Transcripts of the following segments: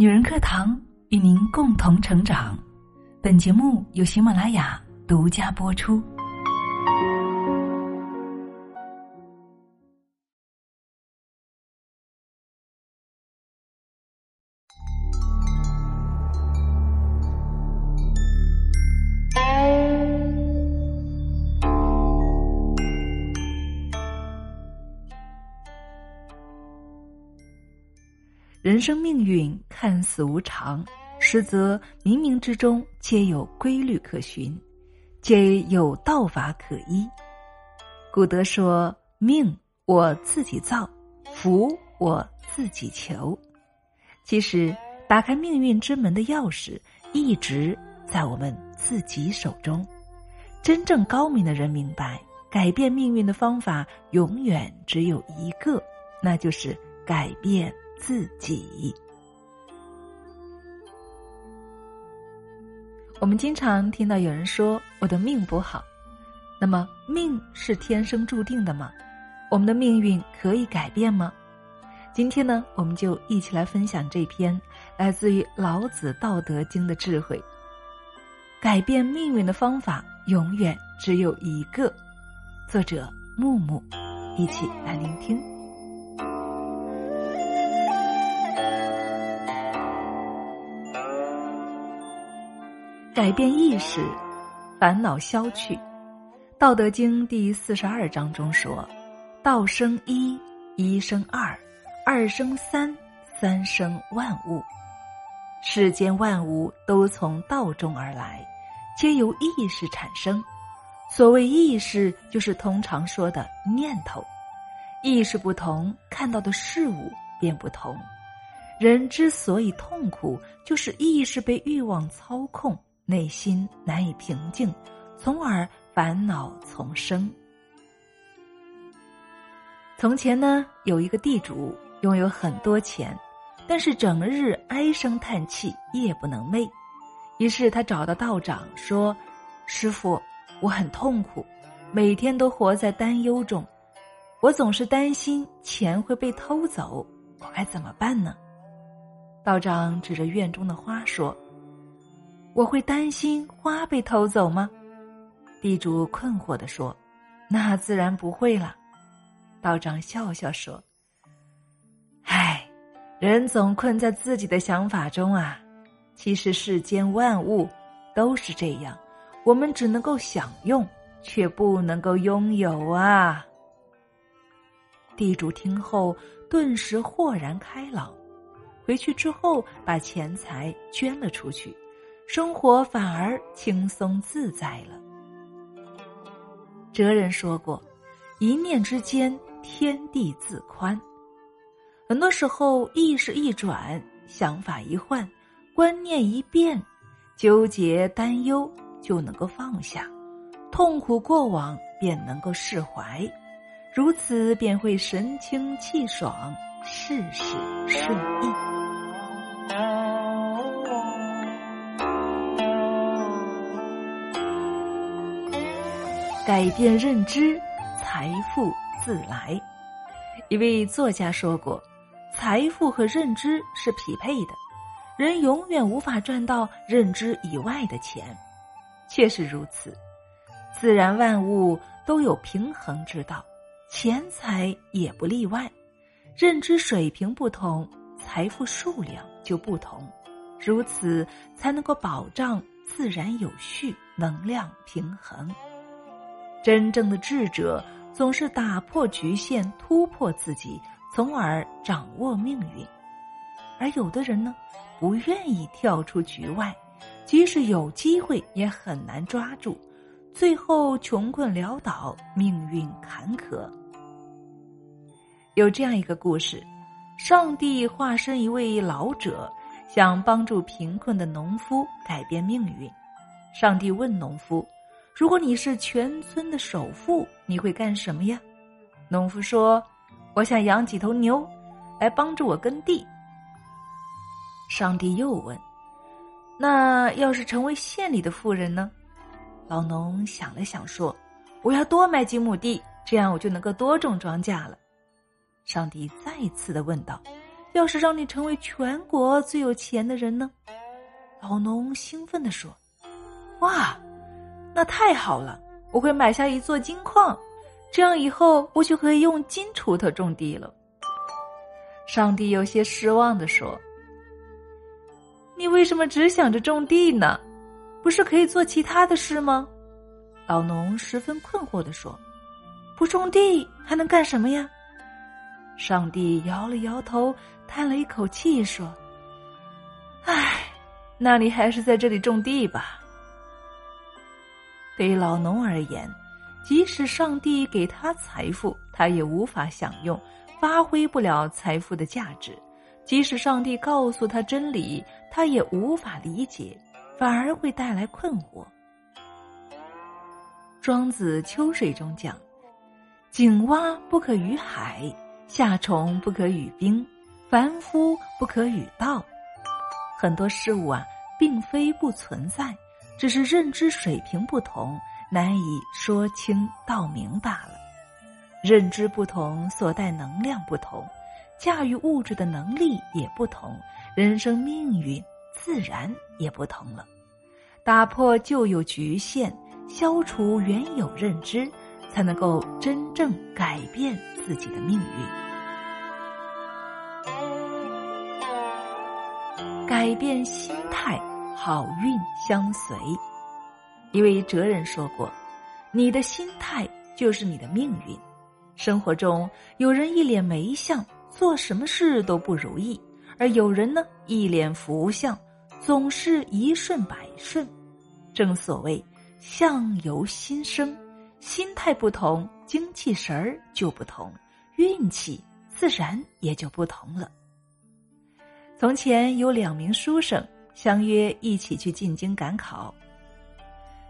女人课堂与您共同成长。本节目由喜马拉雅独家播出。人生命运看似无常，实则冥冥之中皆有规律可循，皆有道法可依。古德说：“命我自己造，福我自己求。”其实，打开命运之门的钥匙一直在我们自己手中。真正高明的人明白，改变命运的方法永远只有一个，那就是改变。自己，我们经常听到有人说我的命不好，那么命是天生注定的吗？我们的命运可以改变吗？今天呢，我们就一起来分享这篇来自于老子《道德经》的智慧。改变命运的方法永远只有一个。作者木木，一起来聆听。改变意识，烦恼消去。《道德经》第四十二章中说：“道生一，一生二，二生三，三生万物。世间万物都从道中而来，皆由意识产生。所谓意识，就是通常说的念头。意识不同，看到的事物便不同。人之所以痛苦，就是意识被欲望操控。”内心难以平静，从而烦恼丛生。从前呢，有一个地主拥有很多钱，但是整日唉声叹气，夜不能寐。于是他找到道长说：“师傅，我很痛苦，每天都活在担忧中，我总是担心钱会被偷走，我该怎么办呢？”道长指着院中的花说。我会担心花被偷走吗？地主困惑的说：“那自然不会了。”道长笑笑说：“唉，人总困在自己的想法中啊。其实世间万物都是这样，我们只能够享用，却不能够拥有啊。”地主听后顿时豁然开朗，回去之后把钱财捐了出去。生活反而轻松自在了。哲人说过：“一念之间，天地自宽。”很多时候，意识一转，想法一换，观念一变，纠结担忧就能够放下，痛苦过往便能够释怀，如此便会神清气爽，事事顺意。改变认知，财富自来。一位作家说过：“财富和认知是匹配的，人永远无法赚到认知以外的钱。”确实如此，自然万物都有平衡之道，钱财也不例外。认知水平不同，财富数量就不同，如此才能够保障自然有序，能量平衡。真正的智者总是打破局限，突破自己，从而掌握命运；而有的人呢，不愿意跳出局外，即使有机会也很难抓住，最后穷困潦倒，命运坎坷。有这样一个故事：上帝化身一位老者，想帮助贫困的农夫改变命运。上帝问农夫。如果你是全村的首富，你会干什么呀？农夫说：“我想养几头牛，来帮助我耕地。”上帝又问：“那要是成为县里的富人呢？”老农想了想说：“我要多买几亩地，这样我就能够多种庄稼了。”上帝再次的问道：“要是让你成为全国最有钱的人呢？老农兴奋地说：“哇，那太好了！我会买下一座金矿，这样以后我就可以用金锄头种地了。”上帝有些失望的说：“你为什么只想着种地呢？不是可以做其他的事吗？”老农十分困惑的说：“不种地还能干什么呀？”上帝摇了摇头，叹了一口气说：“唉。”那你还是在这里种地吧。对老农而言，即使上帝给他财富，他也无法享用，发挥不了财富的价值；即使上帝告诉他真理，他也无法理解，反而会带来困惑。庄子《秋水》中讲：“井蛙不可与海，夏虫不可与冰，凡夫不可与道。”很多事物啊，并非不存在，只是认知水平不同，难以说清道明罢了。认知不同，所带能量不同，驾驭物质的能力也不同，人生命运自然也不同了。打破旧有局限，消除原有认知，才能够真正改变自己的命运。改变心态，好运相随。一位哲人说过：“你的心态就是你的命运。”生活中，有人一脸霉相，做什么事都不如意；而有人呢，一脸福相，总是一顺百顺。正所谓“相由心生”，心态不同，精气神儿就不同，运气自然也就不同了。从前有两名书生相约一起去进京赶考，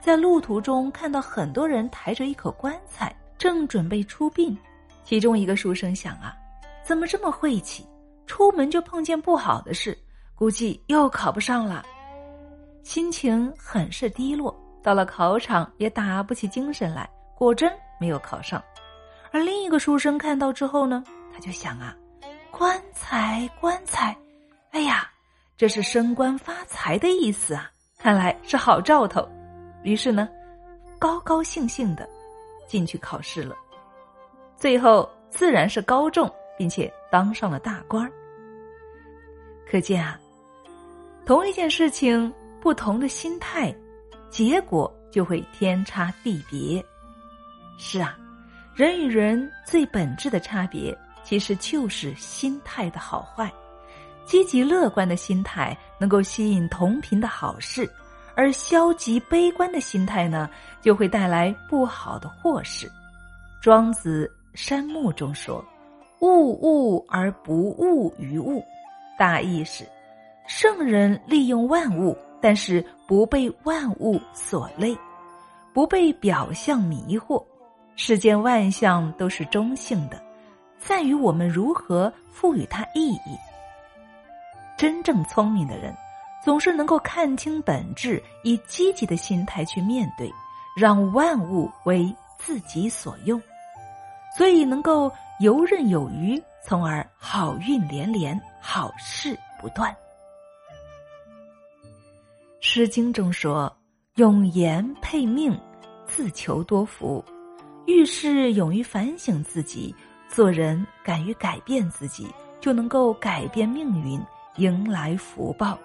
在路途中看到很多人抬着一口棺材，正准备出殡。其中一个书生想啊，怎么这么晦气？出门就碰见不好的事，估计又考不上了，心情很是低落。到了考场也打不起精神来，果真没有考上。而另一个书生看到之后呢，他就想啊，棺材，棺材。哎呀，这是升官发财的意思啊！看来是好兆头。于是呢，高高兴兴的进去考试了。最后自然是高中，并且当上了大官。可见啊，同一件事情，不同的心态，结果就会天差地别。是啊，人与人最本质的差别，其实就是心态的好坏。积极乐观的心态能够吸引同频的好事，而消极悲观的心态呢，就会带来不好的祸事。庄子《山木》中说：“物物而不物于物。”大意是，圣人利用万物，但是不被万物所累，不被表象迷惑。世间万象都是中性的，在于我们如何赋予它意义。真正聪明的人，总是能够看清本质，以积极的心态去面对，让万物为自己所用，所以能够游刃有余，从而好运连连，好事不断。《诗经》中说：“用言配命，自求多福。”遇事勇于反省自己，做人敢于改变自己，就能够改变命运。迎来福报。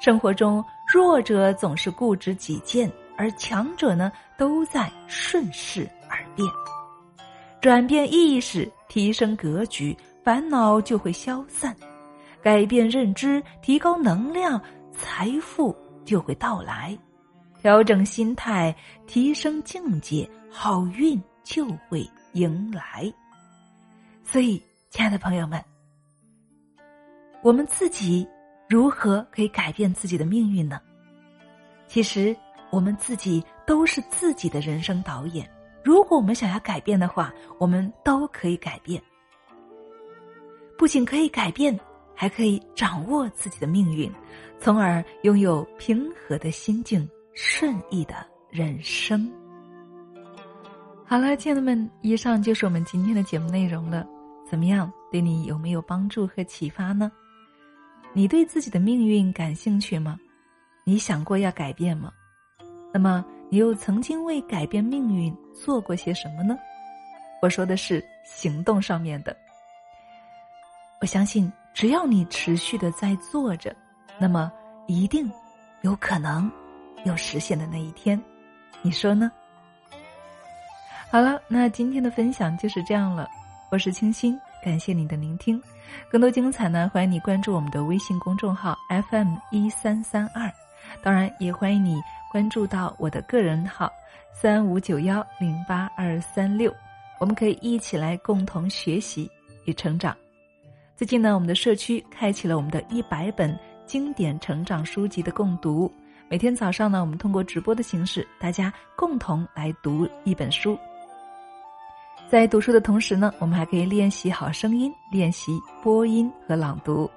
生活中，弱者总是固执己见，而强者呢，都在顺势而变。转变意识，提升格局，烦恼就会消散；改变认知，提高能量，财富就会到来；调整心态，提升境界，好运就会迎来。所以，亲爱的朋友们。我们自己如何可以改变自己的命运呢？其实我们自己都是自己的人生导演。如果我们想要改变的话，我们都可以改变。不仅可以改变，还可以掌握自己的命运，从而拥有平和的心境、顺意的人生。好了，亲爱的们，以上就是我们今天的节目内容了。怎么样？对你有没有帮助和启发呢？你对自己的命运感兴趣吗？你想过要改变吗？那么你又曾经为改变命运做过些什么呢？我说的是行动上面的。我相信，只要你持续的在做着，那么一定有可能有实现的那一天。你说呢？好了，那今天的分享就是这样了。我是清新，感谢你的聆听。更多精彩呢，欢迎你关注我们的微信公众号 FM 一三三二。当然，也欢迎你关注到我的个人号三五九幺零八二三六，我们可以一起来共同学习与成长。最近呢，我们的社区开启了我们的一百本经典成长书籍的共读。每天早上呢，我们通过直播的形式，大家共同来读一本书。在读书的同时呢，我们还可以练习好声音，练习播音和朗读。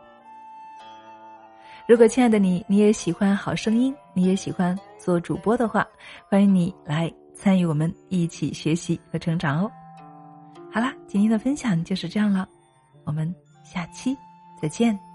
如果亲爱的你，你也喜欢好声音，你也喜欢做主播的话，欢迎你来参与我们一起学习和成长哦。好啦，今天的分享就是这样了，我们下期再见。